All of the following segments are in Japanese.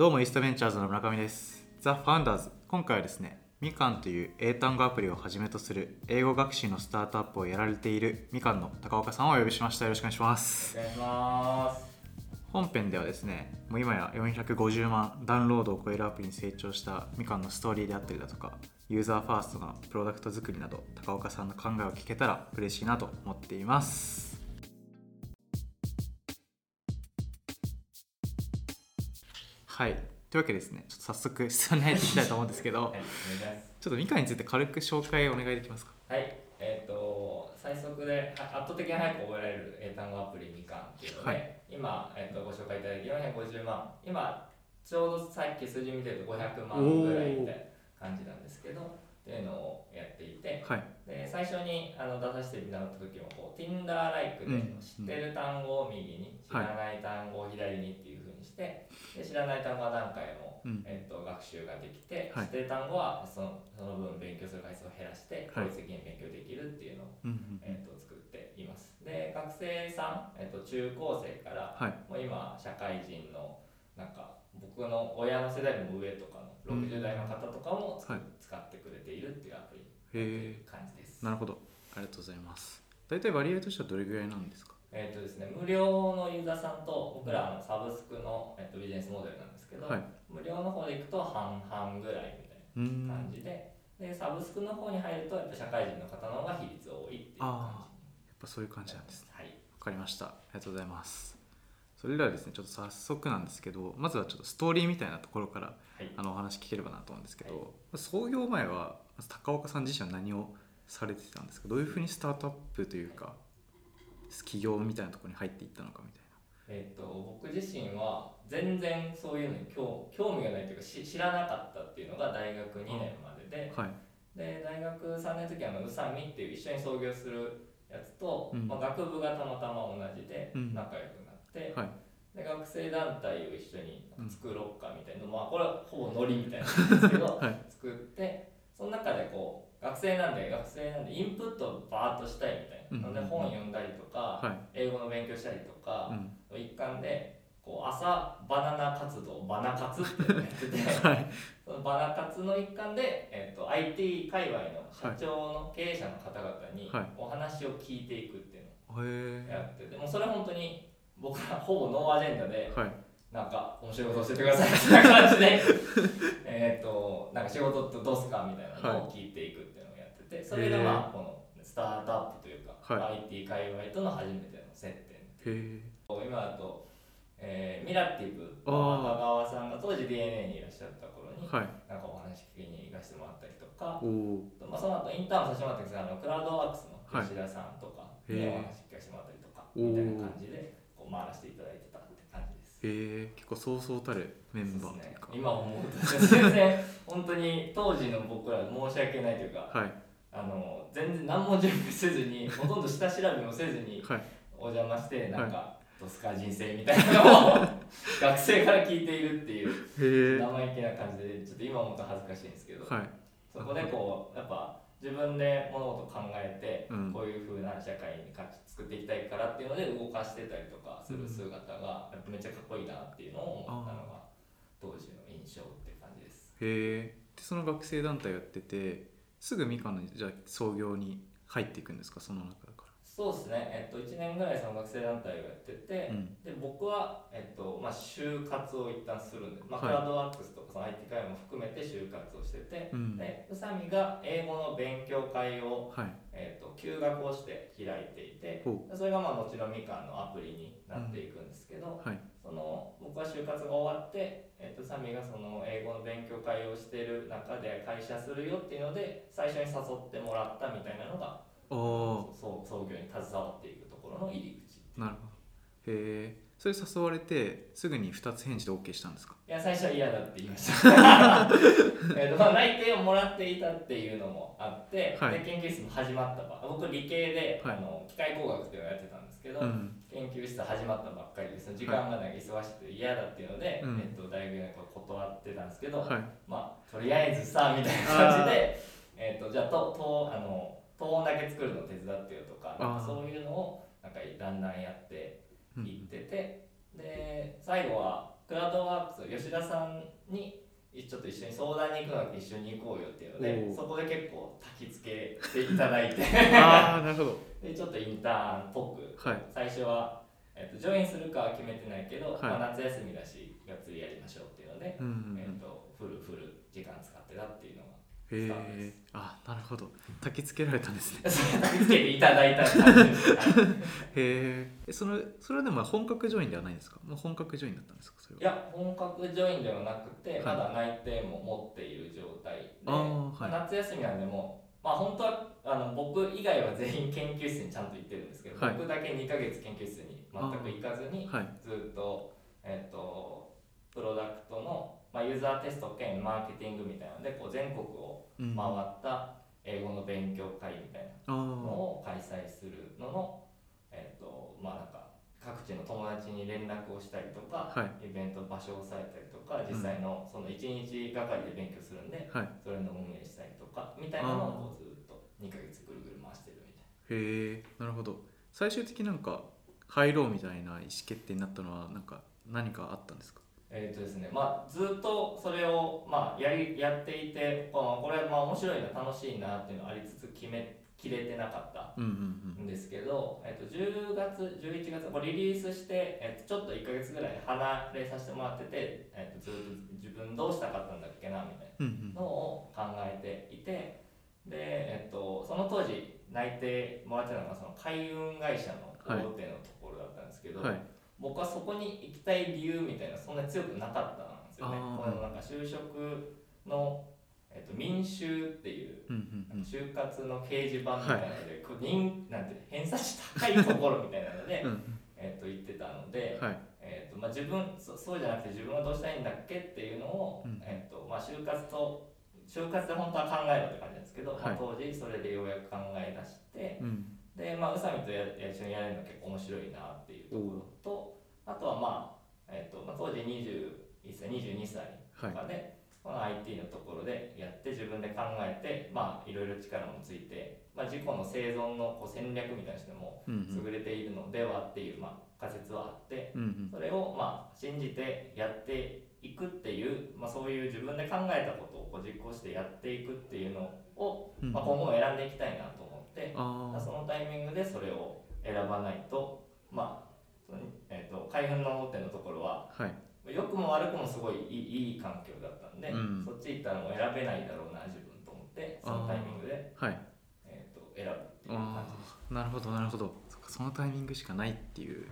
どうもイーストベンチャーズの村上です。ザ・ファウンダーズ今回はですねみかんという英単語アプリをはじめとする英語学習のスタートアップをやられているみかんの高岡さんをお呼びしましたよろしくお願いしますお願いします。本編ではですねもう今や450万ダウンロードを超えるアプリに成長したみかんのストーリーであったりだとかユーザーファーストなプロダクト作りなど高岡さんの考えを聞けたら嬉しいなと思っていますはい。というわけでですねちょっと早速質問に入っていきたいと思うんですけど はい。ちょっとみかんについて軽く紹介お願いできますか？はい、えっ、と、最速では圧倒的に早く覚えられる英単語アプリみかんっていうので、はい。今、えっとご紹介いただいた450万、今、ちょうどさっき数字見てると500万ぐらいみたいな感じなんですけど、っていうのをやっていて、はい。で最初にあの出させてもらった時もこう Tinder ライクでうん。知ってる単語を右に、知はい。らない単語を左にっていう風にしてで知らない単語は何回も、うん。えっと学習ができて、はい。知ってる単語はそのその分勉強する回数を減らしてはい。効率的に勉強できるっていうのを、えっと作っています。で学生さん、えっと中高生からはい。もう今社会人のなんか僕の親の世代の上とかの60代の方とかもつくはい。使ってくれているっていうアプリへえ感じです。なるほど。ありがとうございます。大体割合としてはどれぐらいなんですか？えっとですね、無料のユーザーさんと僕らあのサブスクの、えっと、ビジネスモデルなんですけど、はい。無料の方でいくと半々ぐらいみたいうーんな感じで,、でサブスクの方に入るとやっぱ社会人の方の方が比率多いっていう感やっぱそういう感じじなんですね。はい。わかりました。ありがとうございますそれではですねちょっと早速なんですけどまずはちょっとストーリーみたいなところからはい。あのお話聞ければなと思うんですけど、創業前は高岡さん自身は何をされてたんですか？どういうふうにスタートアップというか起業みたいなところに入っていったのかみたいえっと僕自身は全然そういうのに興興味がないというかし知らなかったっていうのが大学2年までで、なはい。で大学3年の時はあの宇佐美っていう一緒に創業するやつと、うん。まあ、学部がたまたま同じでうん。仲良くて、はい。で学生団体を一緒に作ろうかみたいな、まあこれはほぼノリみたいなんですけど、はい。作ってその中でこう学生なんで学生なんでインプットをバーッとしたいみたいな、うん。ので本読んだりとか、はい。英語の勉強したりとかうん。の一環でこう朝バナナ活動バナ活ってやってて。はい。そのバナ活の一環で、えっと IT 界隈の社長の経営者の方々にはい。お話を聞いていくっていうのをへやってて、もうそれ本当に僕らほぼノーアジェンダでえはい。なんか面白いこと教えてくださいみたいな感じで えっとなんか仕事ってどうすかみたいなのを聞いていくっていうのをやっててそれがまあこのスタートアップというか、は IT 界隈との初めての接点へえ今だと、えーミラティブの赤川さんが当時 DNA にいらっしゃった頃にはい。なんかお話聞きに行かせてもらったりとか、まあ、その後インターンもさせてもらったんですがあのクラウドワークスのはい吉田さんとかにお話聞かせてもらったりとか、みたいな感じで回らせていただいてたって感じです。へえ結構そうそうたるメンバーというか、今思うと。全然本当に当時の僕ら申し訳ないというかはい。あの全然何も準備せずに ほとんど下調べもせずにはい。お邪魔してなんか、どうすか人生みたいなのを 学生から聞いているっていう生意気な感じでちょっと今思うと恥ずかしいんですけど、はい。そこでこうやっぱ自分で物事を考えて、うん。こういう風な社会に価値作っていきたいからっていうので動かしてたりとかする姿がやっぱめっちゃかっこいいなっていうのを思ったのが当時の印象って感じです。へえ。でその学生団体やっててすぐみかんのじゃあ創業に入っていくんですか？その中かそうですね、えっと、1年ぐらいその学生団体をやってて、らうん。で僕は、えっとまあ、就活を一旦するんで、まあ、はい。クラウドワークスとかその IT 会も含めて就活をしてて、うん。で宇佐美が英語の勉強会をはい。えー、と休学をして開いていてほそれがまあ後のみかんのアプリになっていくんですけど、はい。その僕は就活が終わって、えー、とサミがその英語の勉強会をしている中で会社するよっていうので最初に誘ってもらったみたいなのがそう創業に携わっていくところの入り口なるほど。へえそれ誘われてすぐに2つ返事で OK したんですか？いや最初は嫌だって言いました。えーと、まあ、内定をもらっていたっていうのもあって、はい。で研究室も始まったば僕理系で、はい。あの機械工学っていうのをやってたんですけど、うん。研究室始まったばっかりでその時間がなんか忙しくて嫌だっていうので、うん。えっと、大学に断ってたんですけど、はい。まあとりあえずさみたいな感じで、えっと、じゃあととあのトーンだけ作るの手伝ってよとかなんかそういうのをなんかだんだんやっていってて、で最後はクラウドワークス吉田さんにちょっと一緒に相談に行くので一緒に行こうよっていうのでそこで結構焚き付けていただいてあなるほどでちょっとインターンっぽくはい最初は、えっとジョインするかは決めてないけど、はいまあ、夏休みだしがっつりやりましょうっていうので、うんうんうんえっとフルフル時間使ってたっていうへスター。あなるほど。焚き付けられたんですね。焚き付けていただいた感じです、はいへえそのそれはでも本格ジョインではないんですか？もう本格ジョインだったんですか？それは。いや本格ジョインではなくて、はい。まだ内定も持っている状態で、はい。夏休みなんでもうまあ本当はあの僕以外は全員研究室にちゃんと行ってるんですけど、はい。僕だけ2ヶ月研究室に全く行かずにはい。ずっと,、えっとプロダクトの、まあ、ユーザーテスト兼マーケティングみたいなのでこう全国をうん回った英語の勉強会みたいなあのを開催するのの、えっとまあなんか各地の友達に連絡をしたりとか、はイベント場所を押さえたりとか実際のその1日がかりで勉強するんで、はい。それの運営したりとかみたいなのをずっと2ヶ月ぐるぐる回してるみたいへえなるほど。最終的になんか入ろうみたいな意思決定になったのはなんか何かあったんですか？な。えっとですねまあ、ずっとそれを、まあ、やりやっていてこのこれまあ面白いな楽しいなっていうのありつつ決めきれてなかったうんですけど、えっと、10月11月これリリースして、えっと、ちょっと1ヶ月ぐらい離れさせてもらってて、えっと、ずっと自分どうしたかったんだっけなみたいなのを考えていてで、えっと、その当時内定もらってたのがその海運会社の大手のところだったんですけど、はい僕はそこに行きたい理由みたいなそんなに強くなかったんですよね。このなんか就職の、えっと、民衆っていう就活の掲示板みたいなので、こう人なんて偏差値高いところみたいなので、うんえっと言ってたので、はい。えっとまあ、自分そそうじゃなくて自分はどうしたいんだっけっていうのを、うん。えっとまあ、就活と就活で本当は考えろって感じなんですけど、まあはい当時それでようやく考え出してうんで、まあ、宇佐美とやや一緒にやれるの結構面白いなっていうところとあとはまあ、えっとまあ、当時21歳22歳とかで、この IT のところでやって自分で考えてまあいろいろ力もついて、まあ、自己の生存のこう戦略みたいなのも優れているのではっていう、まあ、仮説はあってうんうん。それをまあ信じてやっていくっていう、まあ、そういう自分で考えたことをこう実行してやっていくっていうのを、うん。まあ、今後も選んでいきたいなと思って、あそのタイミングでそれを選ばないとまあその、えー、と海運の大手のところはあはい。良くも悪くもすごいいいいい環境だったんで、うん。そっち行ったらもう選べないだろうな自分と思ってそのタイミングで、はい。えー、と選ぶっていう感じでした。なるほどなるほど。そっかそのタイミングしかないっていう、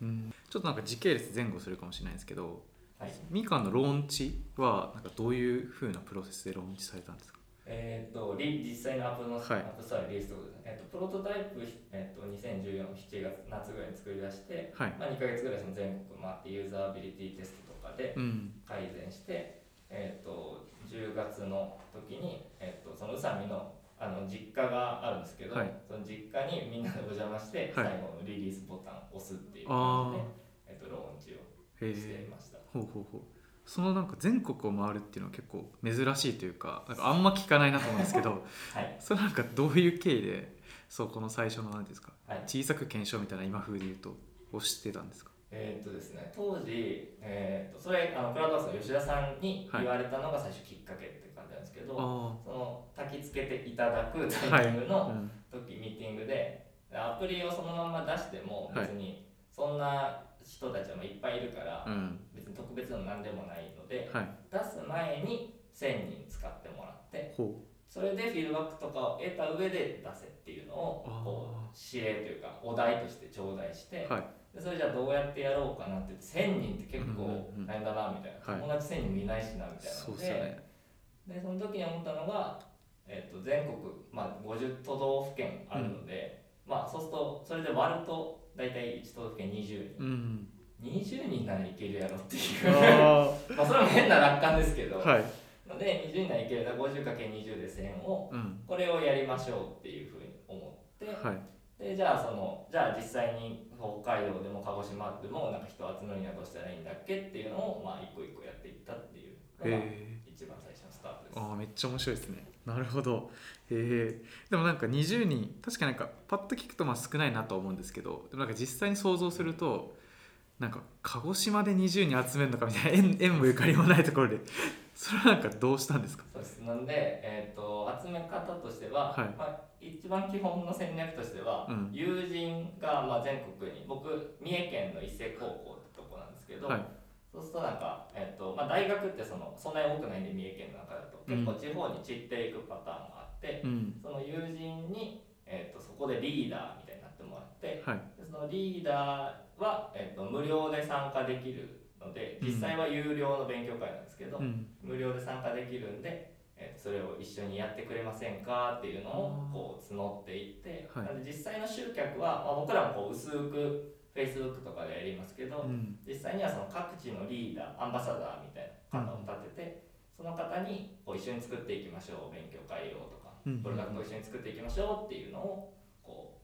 うん、ちょっとなんか時系列前後するかもしれないですけどはい。みかんのローンチはなんかどういうふうなプロセスでローンチされたんですか？えー、とリ実際のアップの、はい。アップストアリリースということで、えー、とプロトタイプ、えー、と2014の7月夏ぐらいに作り出して、はい。まあ、2ヶ月ぐらいその全国回ってユーザービリティテストとかでうん。改善して、えー、と10月の時に、えー、とその宇佐美のあの実家があるんですけど、はい。その実家にみんなでお邪魔して、はい。最後のリリースボタンを押すっていう感じで、えー、とローンチをへしていえました。ほうほうほうそのなんか全国を回るっていうのは結構珍しいというかなんかあんま聞かないなと思うんですけど はい。それなんかどういう経緯でそうこの最初の何ですかはい。小さく検証みたいな今風で言うとを知ってたんですか？えーっとですね、当時、えーっとそれあのクラウドワークスの吉田さんに言われたのが最初きっかけって感じなんですけど、あその焚き付けていただくあタイミングうのん。時、ミーティングでアプリをそのまま出してもはい。別にそんな人たちもいっぱいいるから、うん。別に特別の何でもないので、はい。出す前に1000人使ってもらってほそれでフィードバックとかを得た上で出せっていうのをこう指令というかお題として頂戴して、うはい。でそれじゃあどうやってやろうかなって1000人って結構うんうんうん大変だなみたいな、はい。友達1000人もいないしなみたいなのでね。でその時に思ったのが、えっと全国、まあ、50都道府県あるので、まあ、そうするとそれで割ると大体1都道府県20人。うん20人ならいけるやろっていう。あまあそれも変な楽観ですけど、あはい。ので20人ならいける。だ 50×20 で1000をうん。これをやりましょうっていうふうに思って。はい。でじゃあそのじゃあ実際に北海道でも鹿児島でもなんか人を集めるにはどうしたらいいんだっけっていうのをまあ一個一個やっていったっていうのが一番最初のスタートです。ああめっちゃ面白いですね。なるほど。へえでもなんか20人確かなんかパッと聞くとまあ少ないなとは思うんですけどでもなんか実際に想像するとなんか鹿児島で20人集めるのかみたいな縁縁もゆかりもないところでそれはなんかどうしたんですか？そうです。なんで、えーと、集め方としては、はい、まあ、一番基本の戦略としては、うん、友人がまあ全国に僕三重県の伊勢高校ってとこなんですけど、はい、そうするとなんか、えーとまあ、大学ってそのそんなに多くないんで三重県の中だと結構地方に散っていくパターンがあって、うん、その友人に、えーと、そこでリーダーみたいになってもらって、はい、そのリーダーは、えーと、無料で参加できるので実際は有料の勉強会なんですけど、うん、無料で参加できるんで、えー、それを一緒にやってくれませんかっていうのをこう募っていって、はい、なんで実際の集客は、まあ、僕らもこう薄く Facebook とかでやりますけど、うん、実際にはその各地のリーダーアンバサダーみたいな方を立てて、その方にこう一緒に作っていきましょう勉強会をとか、プロダクトを一緒に作っていきましょうっていうのをこ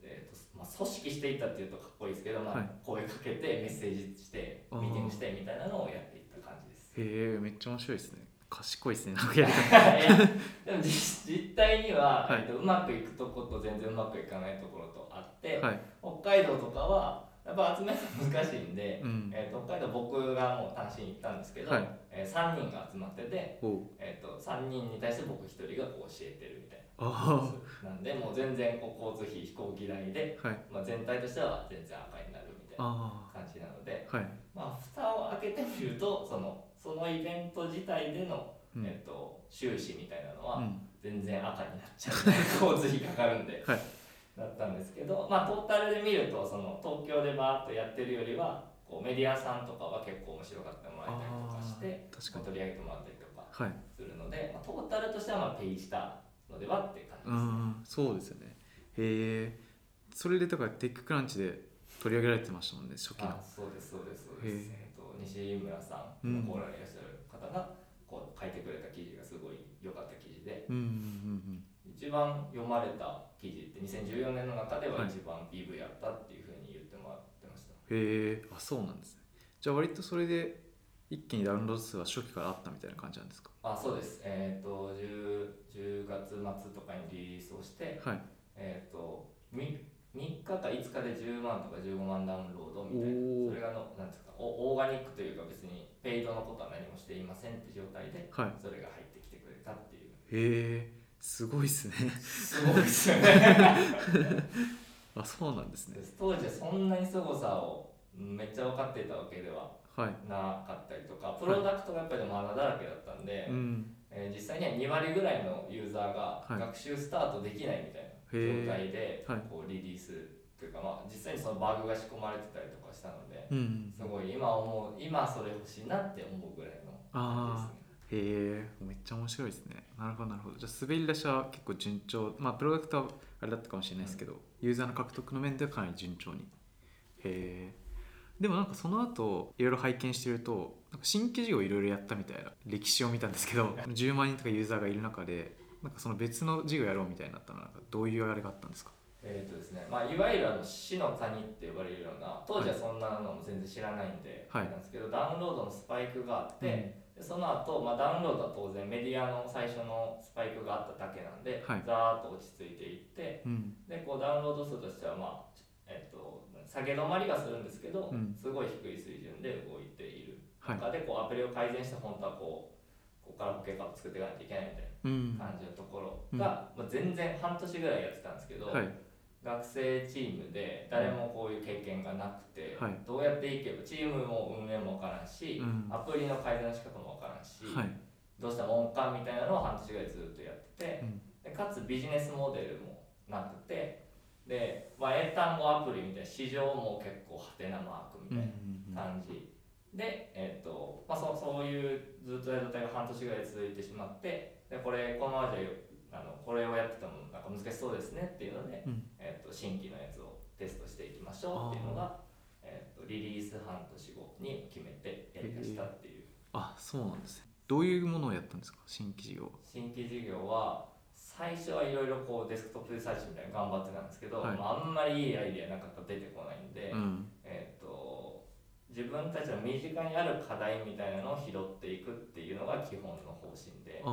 う、えーとまあ、組織していったっていうとかっこいいですけど、まあ、声かけてメッセージしてミーティングしてみたいなのをやっていった感じです。へえめっちゃ面白いですね。賢いですね なんかやりでも実実態には、はい、えっと、うまくいくとこと全然うまくいかないところとあって、はい、北海道とかはやっぱ集めるの難しいんで、うん、えーと、北海道僕がもう単身行ったんですけど、はい、えー、3人が集まってて、えーと、3人に対して僕1人がこう教えてるみたいな。なんでもう全然こう交通費飛行機代で、はい、まあ、全体としては全然赤になるみたいな感じなので、はい、まあ蓋を開けてみるとそのそのイベント自体での、うん、えーと、収支みたいなのは全然赤になっちゃう、交通費かかるんで。はいだったんですけど、まあ、トータルで見るとその東京でバーッとやってるよりはこうメディアさんとかは結構面白がってもらえたりとかして取り上げてもらったりとかするので、はい、まあ、トータルとしてはまあペイしたのではっていう感じですね。そうですよね。へえそれでだからテッククランチで取り上げられてましたもんね初期の。そうですそうですそうです、えーと、西村さんのコーラにいらっしゃる方がこう書いてくれた記事がすごい良かった記事で、うんうんうんうん。一番読まれた記事って2014年の中では一番 PV やったっていうふうに言ってもらってました、はい、へえ。あそうなんですね。じゃあ割とそれで一気にダウンロード数は初期からあったみたいな感じなんですか？あそうです。えっ、ー、と 10, 10月末とかにリリースをして、はい、えっ、ー、と 3, 3日か5日で10万とか15万ダウンロードみたいな。それがのなんですかオーガニックというか別にペイドのことは何もしていませんって状態で、はい、それが入ってきてくれたっていう。へえすごいっすね。すごいっすよね。あそうなんですね。当時はそんなに凄さをめっちゃ分かっていたわけではなかったりとか、はい、プロダクトがやっぱりまだだらけだったんで、はい、えー、実際には2割ぐらいのユーザーが学習スタートできないみたいな状態でこうリリースというか、まあ、実際にそのバグが仕込まれてたりとかしたので、うん、すごい今思う今それ欲しいなって思うぐらいの感じですね。へえめっちゃ面白いですね。なるほどなるほど。じゃあ滑り出しは結構順調。まあプロダクトはあれだったかもしれないですけど、うん、ユーザーの獲得の面ではかなり順調に。へえでもなんかその後いろいろ拝見してるとなんか新規事業いろいろやったみたいな歴史を見たんですけど10万人とかユーザーがいる中でなんかその別の事業やろうみたいになったのはどういうあれがあったんですか？えーとですねまあ、いわゆるあの死の谷って呼ばれるような当時はそんなのも全然知らないんで、はい、なんですけどダウンロードのスパイクがあって、でその後、まあダウンロードは当然メディアの最初のスパイクがあっただけなんで、はい、ざーっと落ち着いていって、うん、でこうダウンロード数としては、まあえっと、下げ止まりがするんですけど、うん、すごい低い水準で動いている中で、こうアプリを改善して本当はこうここから保険カード作っていかないといけないみたいな感じのところが、まあ、全然半年ぐらいやってたんですけど、はい学生チームで誰もこういう経験がなくて、はい、どうやっていけばチームも運営も分からんし、うん、アプリの改善の仕方も分からんし、はい、どうしたもんかみたいなのを半年ぐらいずっとやってて、うん、でかつビジネスモデルもなくてで、まあ、英単語アプリみたいな市場も結構ハテナマークみたいな感じ、で、えーとまあ、そそういうずっとやる状態が半年ぐらい続いてしまってでこれこのままじゃあのこれをやっててもなんか難しそうですねっていうので、うん、えーと、新規のやつをテストしていきましょうっていうのが、えーと、リリース半年後に決めてやりましたっていう、あそうなんですね。どういうものをやったんですか？新規事業。新規事業は最初はいろいろこうデスクトップリサーチみたいな頑張ってたんですけど、はい、まあ、あんまりいいアイデアなかったら出てこないんで、うん、えっ、ー、と自分たちの身近にある課題みたいなのを拾っていくっていうのが基本の方針で。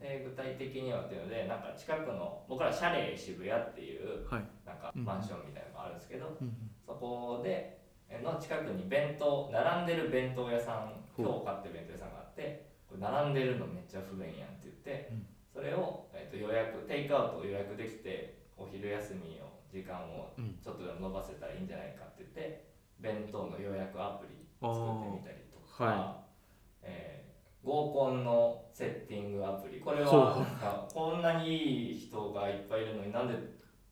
で具体的にはっていうのでなんか近くの僕らシャレ渋谷っていう、なんかマンションみたいなのがあるんですけど、うん、そこで、の近くに弁当並んでる弁当屋さん今日買ってる弁当屋さんがあってこれ並んでるのめっちゃ不便やんって言って、うん、それを、えーと、予約テイクアウトを予約できてお昼休みを時間をちょっとでも伸ばせたらいいんじゃないかって言って弁当の予約アプリ作ってみたりとか、はい、えー、合コンのセッティングアプリ。これはなんかこんなにいい人がいっぱいいるのになんで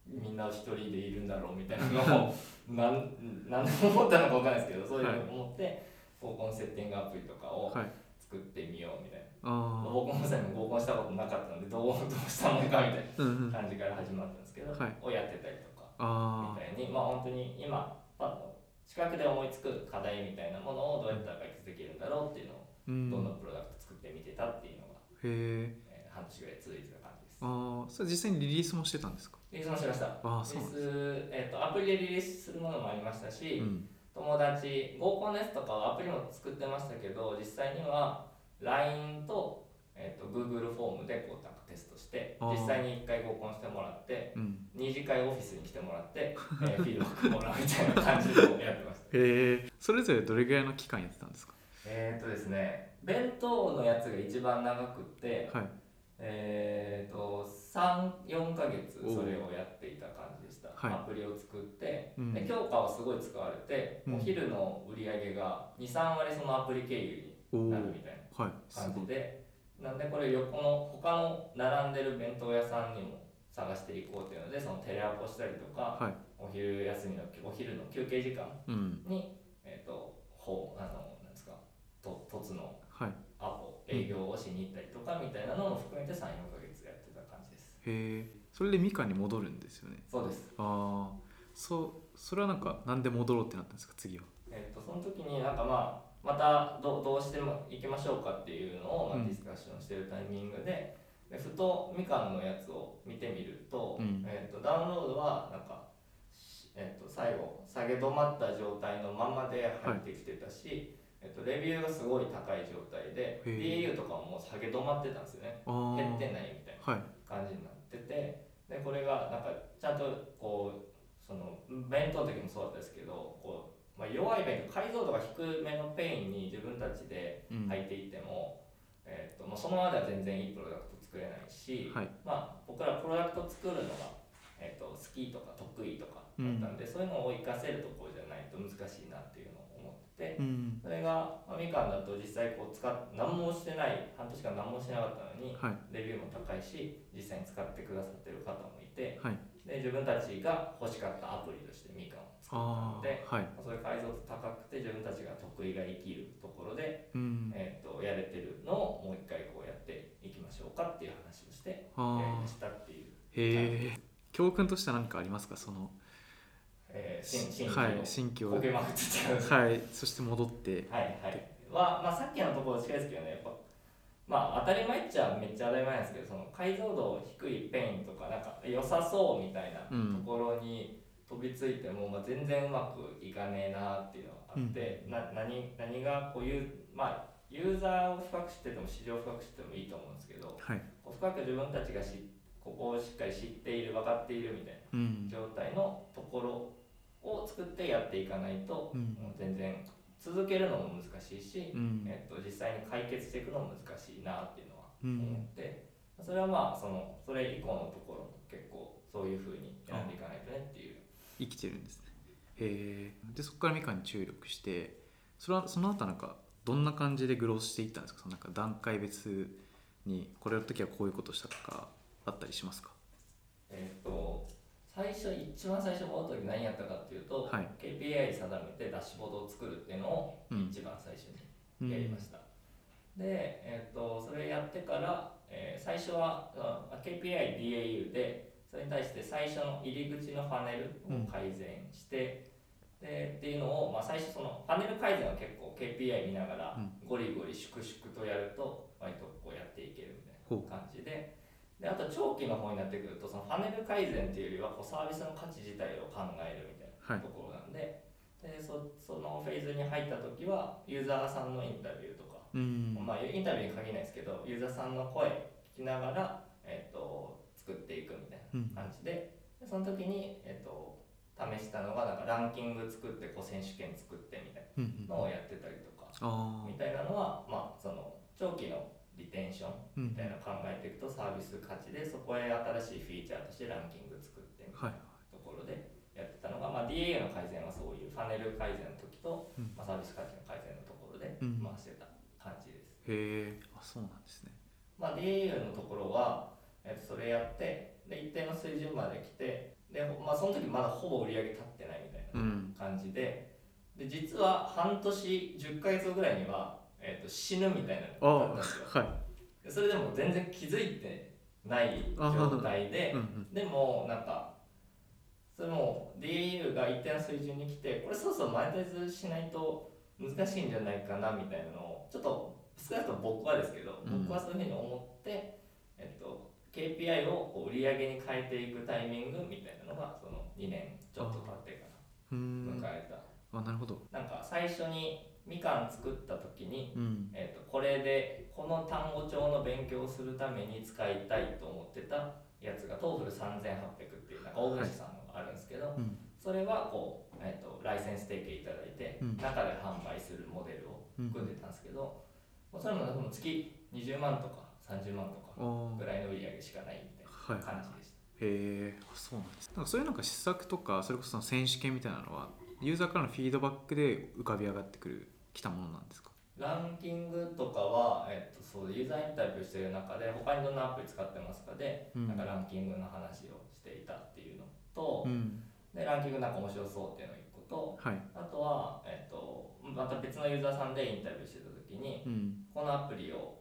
みんな一人でいるんだろうみたいなのを なん何で思ったのか分かんないですけどそういうのを思って、合コンセッティングアプリとかを作ってみようみたいな、はい、僕もさにも合コンしたことなかったのでどうどうしたもんかみたいな感じから始まったんですけど、はい、をやってたりとかみたいにまあ本当に今パッと近くで思いつく課題みたいなものをどうやったら解決できるんだろうっていうのを、どん。どんプロダクト作ってみてたっていうのが、へえー、半年ぐらい続いてた感じです。ああそれ実際にリリースもしてたんですか？リリースもしました。あそうリリース、えーと、アプリでリリースするものもありましたし、うん、友達合コンのやつとかはアプリも作ってましたけど実際には LINE と,、えーと、Google フォームでこうテストして実際に1回合コンしてもらって、うん、2次会オフィスに来てもらって、えー、フィードバックもらうみたいな感じでやってました。へえそれぞれどれぐらいの期間やってたんですか？えっとですね弁当のやつが一番長くて、はい、えっ、ー、と34か月それをやっていた感じでした、アプリを作って、うん、で強化はすごい使われて、うん、お昼の売り上げが23割そのアプリ経由になるみたいな感じで、なんでこれ横の他の並んでる弁当屋さんにも探していこうというのでそのテレアポしたりとか、はい、お昼休みのお昼の休憩時間に、うん、えっ、ー、とほうあのなんですかと凸のアポ、はい、営業をしに行ったりとかみたいなのも含めて34か月やってた感じです。へえ。それでみかんに戻るんですよね。そうです。ああそうそれはなんかなんで戻ろうってなったんですか次は。えっ、ー、とその時になんかまあまたどどうしてもいきましょうかっていうのを、まあ、ディスカッションしてるタイミングででふとみかんのやつを見てみると,、えーと、ダウンロードはなんか、えーと、最後下げ止まった状態のままで入ってきてたし、はい、えーと、レビューがすごい高い状態で DAU とかももう下げ止まってたんですよね。減ってないみたいな感じになってて、でこれがなんかちゃんとこうその弁当の時もそうだったですけどこうまあ、弱い弁、解像度が低めのペインに自分たちで入っていっても、うん、えーとまあ、そのままでは全然いいプロダクト作れないし、はい、まあ、僕らプロダクト作るのが、えーと、好きとか得意とかだったんで、うん、そういうのを活かせるところじゃないと難しいなっていうのを思ってて、うん、それが、まあ、みかんだと実際こう使っ何もしてない半年間何もしなかったのに、はい、レビューも高いし実際に使ってくださってる方もいて、はい、で自分たちが欲しかったアプリとしてみかんを作ったので、はい、そういう解像度高くて自分たちが得意が活きるところで、うん、えーと、やれてるのをもう一回こうやっていきましょうかっていう話をしてやりましたっていうへえ教訓としては何かありますか？そのえー、新新規を、はい、新規を。はいそして戻って。はいはい。は、まあ、さっきのところ近いですけどねやっぱまあ当たり前っちゃめっちゃ当たり前なんですけどその解像度低いペインとかなんか良さそうみたいなとこ飛びついても、まあ、全然うまくいかねえなっていうのがあって、うん、な何何がこういうまあユーザーを深く知ってても市場を深く知ってもいいと思うんですけど、はい、こう深く自分たちがしここをしっかり知っている分かっているみたいな状態のところを作ってやっていかないと、うん、もう全然続けるのも難しいし、うん、えっと、実際に解決していくのも難しいなっていうのは思って、それはまあそのそれ以降のところ結構そういうふうに選んでいかないとねっていう。生きてるんですね。へえでそこからみかんに注力してそれはその後なんかどんな感じでグロースしていったんですか？そのなんか段階別にこれの時はこういうことしたとかあったりしますか？えっと最初一番最初戻った時何やったかっていうと、はい、KPI 定めてダッシュボードを作るっていうのを一番最初にやりました、うん、で、えー、っとそれやってから、えー、最初は KPIDAU でそれに対して最初の入り口のパネルを改善して、うん、でっていうのを、まあ、最初そのパネル改善は結構 KPI 見ながらゴリゴリ粛々とやると割とこうやっていけるみたいな感じで。であと長期の方になってくるとそのパネル改善っていうよりはこうサービスの価値自体を考えるみたいなところなんで。はい、でそそのフェーズに入った時はユーザーさんのインタビューとか、まあ、インタビューに限らないですけどユーザーさんの声聞きながら、えーと作っていくみたいな感じで,、その時に、えっと、試したのがなんかランキング作ってこう選手権作ってみたいなのをやってたりとか、みたいなのは、まあ、その長期のリテンションみたいな考えていくとサービス価値でそこへ新しいフィーチャーとしてランキング作ってみたいなところでやってたのが、まあ、DAU の改善はそういうファネル改善の時と、まあ、サービス価値の改善のところで回してた感じです。へえあそうなんですね。まあ、DAU のところは、えそれやってで一定の水準まで来てで、まあ、その時まだほぼ売り上げ立ってないみたいな感じで,、で実は半年10ヶ月後ぐらいにはえーと、死ぬみたいなのだったんですよ、はい、それでも全然気づいてない状態で、うんうん、でもなんかそれも DAU が一定の水準に来てこれそろそろマネタイズしないと難しいんじゃないかなみたいなのをちょっと少なくとも僕はですけど、僕はそういうふうに思って、えっと、KPI を売り上げに変えていくタイミングみたいなのがその2年ちょっと経ってから迎えた。あなるほど。なんか最初にみかん作った時に、うん、えーと、これでこの単語帳の勉強をするために使いたいと思ってたやつが TOEFL 3800っていうなんか大口さんのがあるんですけど、はい。それはこう、えーと、ライセンス提携いただいて、うん、中で販売するモデルを組んでたんですけど、うん、それも月20万とか30万とかぐらいの売り上げしかないみたいな感じでした。はい、へえそうなんですなんかそういうなんか施策とかそれこそ選手権みたいなのはユーザーからのフィードバックで浮かび上がってくる来たものなんですか？ランキングとかは、えっと、そうユーザーインタビューしてる中で他にどんなアプリ使ってますかで、うん、なんかランキングの話をしていたっていうのと、うん、でランキングなんか面白そうっていうの1個と、はい、あとは、えっと、また別のユーザーさんでインタビューしてた時に、うん、このアプリを、えっと、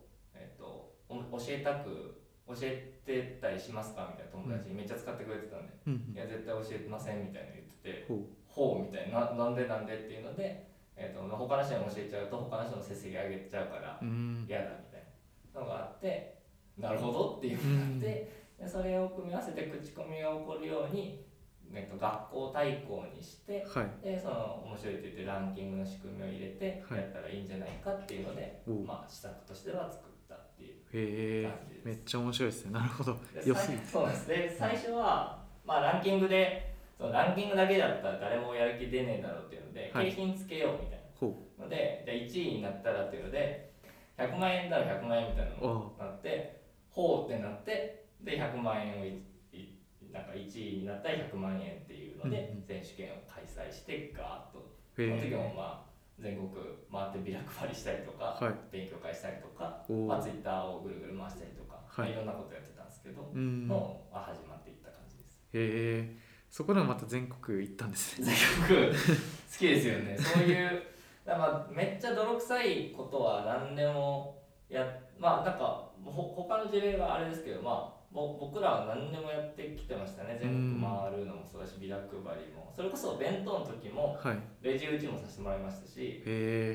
教えたく教えてたりしますか？みたいな友達にめっちゃ使ってくれてたんで、いや絶対教えてませんみたいな言ってて、ほう。みたいな。なんでなんでっていうのでえーと、他の人に教えちゃうと他の人の成績上げちゃうから嫌だみたいな。のがあってなるほどっていうふうになって、でそれを組み合わせて口コミが起こるように、えーと、学校対抗にして、はい、でその面白いって言ってランキングの仕組みを入れてやったらいいんじゃないかっていうので、はい、まあ、施策としては作っていう感じです。めっちゃ面白いですね。なるほど。そうですで最初は、まあ、ランキングでそのランキングだけだったら誰もやる気出ねえだろうっていうので、はい、景品つけようみたいな。のでじゃあ1位になったらっていうので100万円なら100万円みたいなのになってほうってなってで100万円をなんか1位になったら100万円っていうので、選手権を開催してガーッと。その時もまあ全国回ってビラ配りしたりとか、はい、勉強会したりとか、まあ、ツイッターをぐるぐる回したりとか、はい、いろんなことやってたんですけど、の始まっていった感じです。へえそこでもまた全国行ったんですね。全国好きですよね。そういうだまあめっちゃ泥臭いことは何でもやまあなんかほ他の事例はあれですけどまあ僕らは何でもやってきてましたね。全国回るのもそうだしビラ配りも。それこそ弁当の時もレジ打ちもさせてもらいましたし、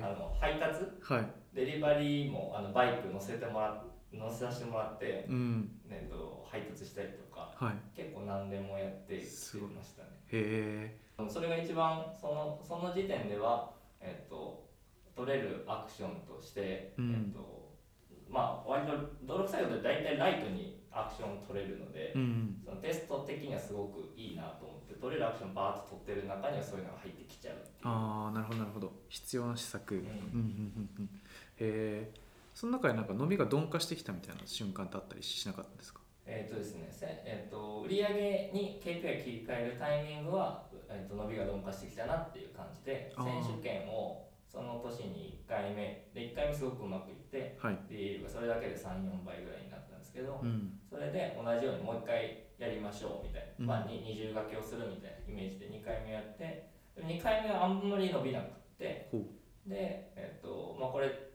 はい、あの配達、はい、デリバリーもあのバイク乗せてもら乗せさせてもらって、うん、ね、と配達したりとか、はい、結構何でもやってきてましたね。へえ。それが一番そのその時点では、えっと、取れるアクションとして、うん、えっとまあ割と泥臭いことで大体ライトにアクションを取れるので、うん、そのテスト的にはすごくいいなと思って取れるアクションバーッと取ってる中にはそういうのが入ってきちゃうああなるほどなるほど。必要な施策、うん。うんうんうん、へえその中でなんか伸びが鈍化してきたみたいな瞬間ってあったりしなかったですか？えっ、とですね、えーと、売上に KPI 切り替えるタイミングは、えーと、伸びが鈍化してきたなっていう感じで選手権をその年に1回目。で1回目すごくうまくいって、はい、でそれだけで34倍ぐらいになったんですけど、うん、それで同じようにもう1回やりましょうみたいな、うん、まあ、二重掛けをするみたいなイメージで2回目やって2回目はあんまり伸びなくてで、えーとまあ、これ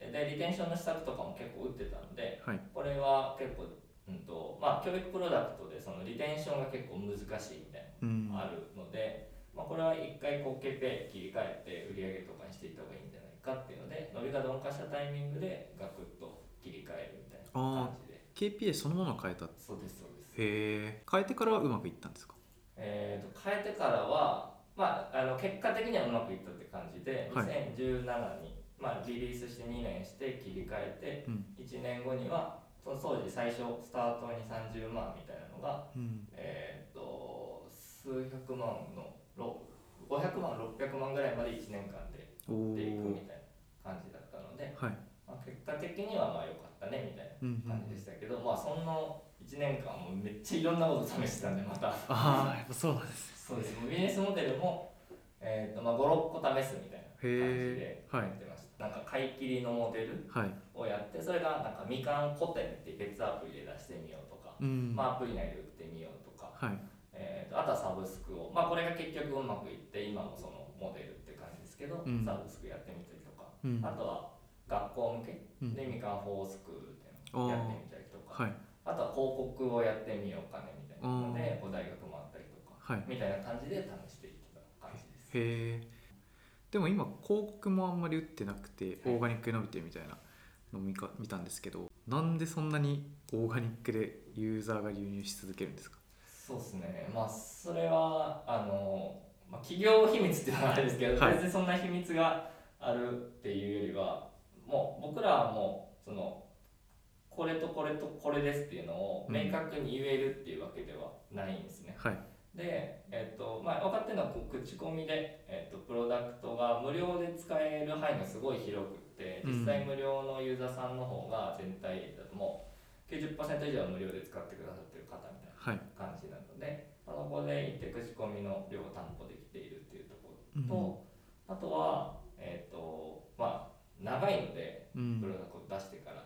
でリテンションの施策とかも結構打ってたんで、はい、これは結構、うんとまあ、教育プロダクトでそのリテンションが結構難しいみたいなのがあるので、うん、まあ、これは一回こう KPI 切り替えて売上とかにしていった方がいいんじゃないかっていうので伸びが鈍化したタイミングでガクッと切り替えるみたいな感じで。KPI そのものを変えたそうですそうです。へえ変えてからはうまくいったんですか？えーと、変えてからはまあ、あの結果的にはうまくいったって感じで、はい、2017にまあ、リリースして2年して切り替えて、1年後にはその当時最初スタートに30万みたいなのが、うん、えっと数数百万の500万600万ぐらいまで1年間で売っていくみたいな感じだったので、はい。まあ、結果的にはまあ良かったねみたいな感じでしたけど、うんうん、まあその1年間もめっちゃいろんなこと試してたんでまた。ああやっぱそうなんですそうです。ビジネスモデルも、えーとまあ、56個試すみたいな感じでやってました、はい、なんか買い切りのモデルをやって、それがなんかみかん古典って別アプリで出してみようとか、うん、まあ、アプリ内で売ってみようとか、はい。えーと、あとはサブスクを、まあ、これが結局うまくいって今もそのモデルって感じですけど、うん、サブスクやってみたりとか、うん、あとは学校向けでみかんフォースクールっていうのをやってみたりとか、はい、あとは広告をやってみようかねみたいなので大学もあったりとか、はい、みたいな感じで試していった感じです。へでも今広告もあんまり打ってなくてオーガニックで伸びてみたいなのを見か見たんですけどなんでそんなにオーガニックでユーザーが流入し続けるんですか？そうですね。まあそれはあの、まあ、企業秘密っていうのはあれですけど、はい、別にそんな秘密があるっていうよりはもう僕らはもうそのこれとこれとこれですっていうのを明確に言えるっていうわけではないんですね。うんはい、で、えっとまあ、分かってるのは口コミで、えっと、プロダクトが無料で使える範囲がすごい広くって実際無料のユーザーさんの方が全体だともう90%以上無料で使ってくださってる方みたいな感じなので、はい、あのここで一定口コミの量を担保できているっていうところと、うん、あとは、えっとまあ、長いのでプロダクト出してから、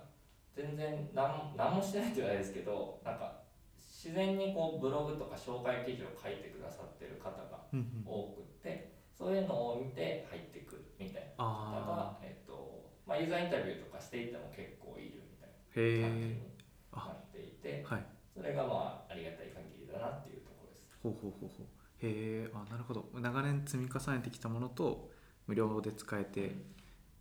全然何何もしてないって言わないですけどなんか自然にこうブログとか紹介記事を書いてくださってる方が多くて、そういうのを見て入ってくるみたいな方が、えーとまあ、ユーザーインタビューとかしていても結構いるみたいな感じになっていて、はい、それがまあほうほうほうほう。へえあなるほど。長年積み重ねてきたものと無料で使えて、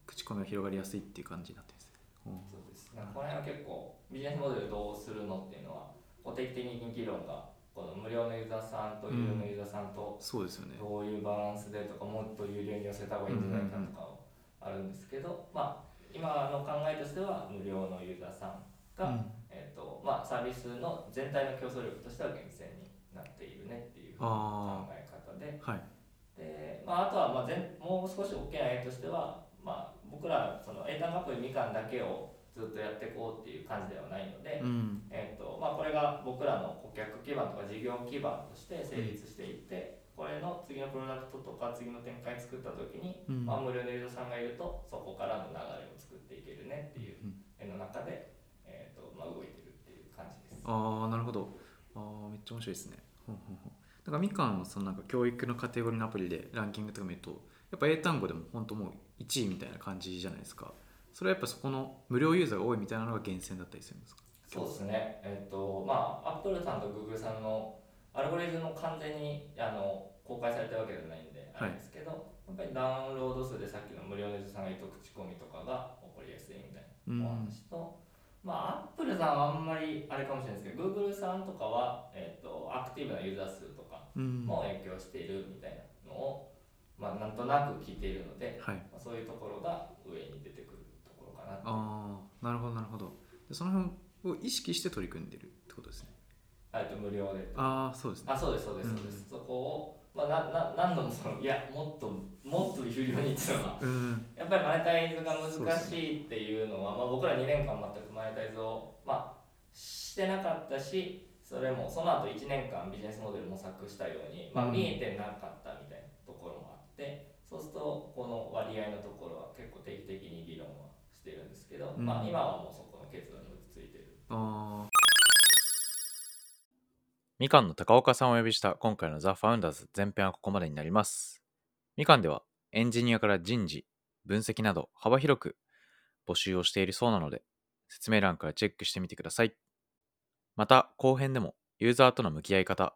口コミが広がりやすいっていう感じになってるんですね。そうです。この辺は結構ビジネスモデルどうするのっていうのは定期的に議論がこの無料のユーザーさんと有料のユーザーさんとそうですよね。どういうバランスでとかもっと有料に寄せた方がいいんじゃないかとかあるんですけど、まあ今の考えとしては無料のユーザーさんが、うん、えーとまあ、サービスの全体の競争力としては厳選になっているねっていう考え方で,、はい。でまあ、あとはまあ全もう少し大きな絵としては、まあ、僕らその英単語アプリみかんだけをずっとやっていこうっていう感じではないので、うん、えーとまあ、これが僕らの顧客基盤とか事業基盤として成立していって、これの次のプロダクトとか次の展開作った時に、うん、まあ、無料のユーザーさんがいるとそこからの流れを作っていけるねっていう絵の中で、えーとまあ、動いてるっていう感じです。ああなるほどあめっちゃ面白いですね。ほんほんほん。だからみかんのそのなんか教育のカテゴリーのアプリでランキングとか見るとやっぱ英単語でも本当もう1位みたいな感じじゃないですか。それはやっぱそこの無料ユーザーが多いみたいなのが源泉だったりするんですか？そうですね。えっ、ー、とまあアップルさんとグーグルさんのアルゴリズム完全にあの公開されたわけじゃないんであれですけど、はい、やっぱりダウンロード数でさっきの無料のユーザーさんが言うと口コミとかが起こりやすいみたいなお話と、うん、まあアップルさんはあんまりあれかもしれないですけどグーグルさんとかは、えーと、アクティブなユーザー数とかも影響しているみたいなのを、まあ、なんとなく聞いているので、はい、まあ、そういうところが上に出てくるなああなるほどなるほど。でその辺を意識して取り組んでるってことですね。えっと無料で。ああそうですね。あそうですそうですそうです、うん、そこを、まあ、なな何度もそのいやもっともっと有料にっていうのは、うん、やっぱりマネタイズが難しいっていうのは、ね、まあ、僕ら2年間全くマネタイズを、まあ、してなかったしそれもその後1年間ビジネスモデル模索したように、まあ、見えてなかったみたいなところもあって、そうするとこの割合のところは結構定期的に議論はしてるんですけど、うん、まあ今はもうそこの結論に落ち着いてる。あみかんの高岡さんをお呼びした今回のザ・ファウンダーズ前編はここまでになります。みかんではエンジニアから人事分析など幅広く募集をしているそうなので説明欄からチェックしてみてください。また後編でもユーザーとの向き合い方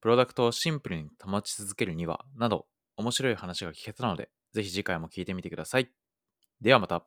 プロダクトをシンプルに保ち続けるにはなど面白い話が聞けたのでぜひ次回も聞いてみてください。ではまた。